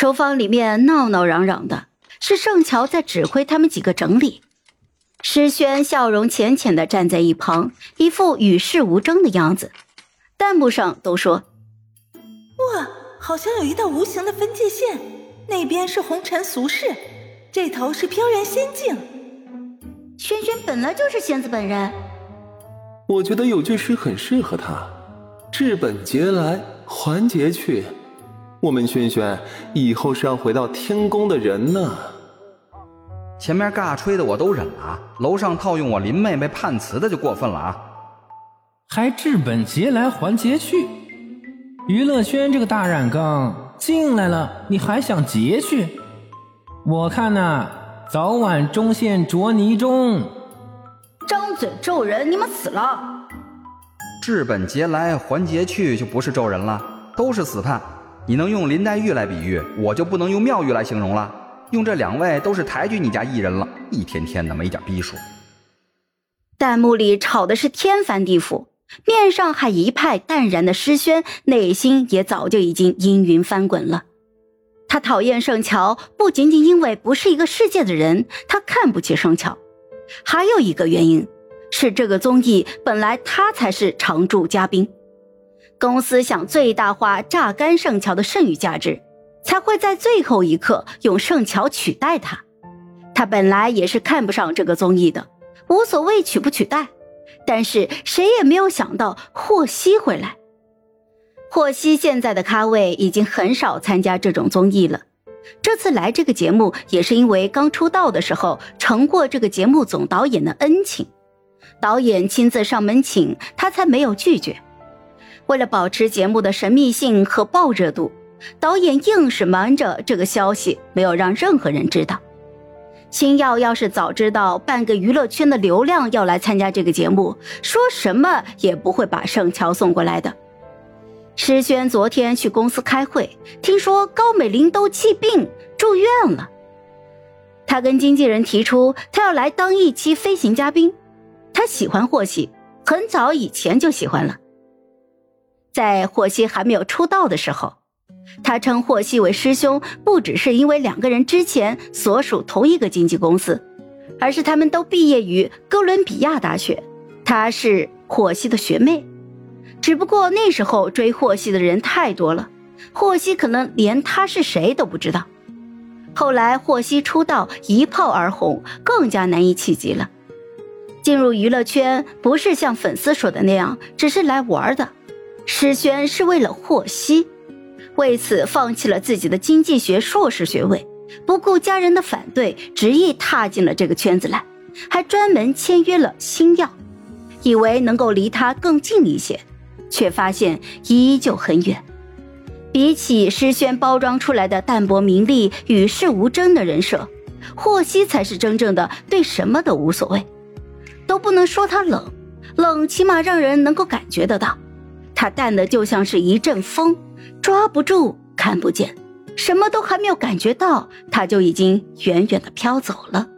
厨房里面闹闹嚷嚷的，是盛乔在指挥他们几个整理。诗轩笑容浅浅的站在一旁，一副与世无争的样子。弹幕上都说：“哇，好像有一道无形的分界线，那边是红尘俗世，这头是飘然仙境。”轩轩本来就是仙子本人，我觉得有句诗很适合他：“治本劫来还劫去。”我们轩轩以后是要回到天宫的人呢。前面尬吹的我都忍了，楼上套用我林妹妹判词的就过分了啊！还治本劫来还劫去，娱乐圈这个大染缸进来了，你还想劫去？我看呐，早晚中陷浊泥中。张嘴咒人，你们死了！治本劫来还劫去就不是咒人了，都是死判。你能用林黛玉来比喻，我就不能用妙玉来形容了。用这两位都是抬举你家艺人了，一天天的没点逼数。弹幕里吵的是天翻地覆，面上还一派淡然的诗轩，内心也早就已经阴云翻滚了。他讨厌盛乔，不仅仅因为不是一个世界的人，他看不起盛乔，还有一个原因是这个综艺本来他才是常驻嘉宾。公司想最大化榨干盛乔的剩余价值，才会在最后一刻用盛乔取代他。他本来也是看不上这个综艺的，无所谓取不取代。但是谁也没有想到霍希会来。霍希现在的咖位已经很少参加这种综艺了，这次来这个节目也是因为刚出道的时候承过这个节目总导演的恩情，导演亲自上门请他，才没有拒绝。为了保持节目的神秘性和爆热度，导演硬是瞒着这个消息，没有让任何人知道。星耀要是早知道半个娱乐圈的流量要来参加这个节目，说什么也不会把盛乔送过来的。诗轩昨天去公司开会，听说高美玲都气病住院了。他跟经纪人提出，他要来当一期飞行嘉宾。他喜欢霍希，很早以前就喜欢了。在霍希还没有出道的时候，他称霍希为师兄，不只是因为两个人之前所属同一个经纪公司，而是他们都毕业于哥伦比亚大学，他是霍希的学妹。只不过那时候追霍希的人太多了，霍希可能连他是谁都不知道。后来霍希出道一炮而红，更加难以企及了。进入娱乐圈不是像粉丝说的那样，只是来玩的。诗轩是为了霍希，为此放弃了自己的经济学硕士学位，不顾家人的反对，执意踏进了这个圈子来，还专门签约了星耀，以为能够离他更近一些，却发现依旧很远。比起诗轩包装出来的淡泊名利、与世无争的人设，霍希才是真正的对什么都无所谓，都不能说他冷，冷起码让人能够感觉得到。他淡的就像是一阵风，抓不住，看不见，什么都还没有感觉到，他就已经远远的飘走了。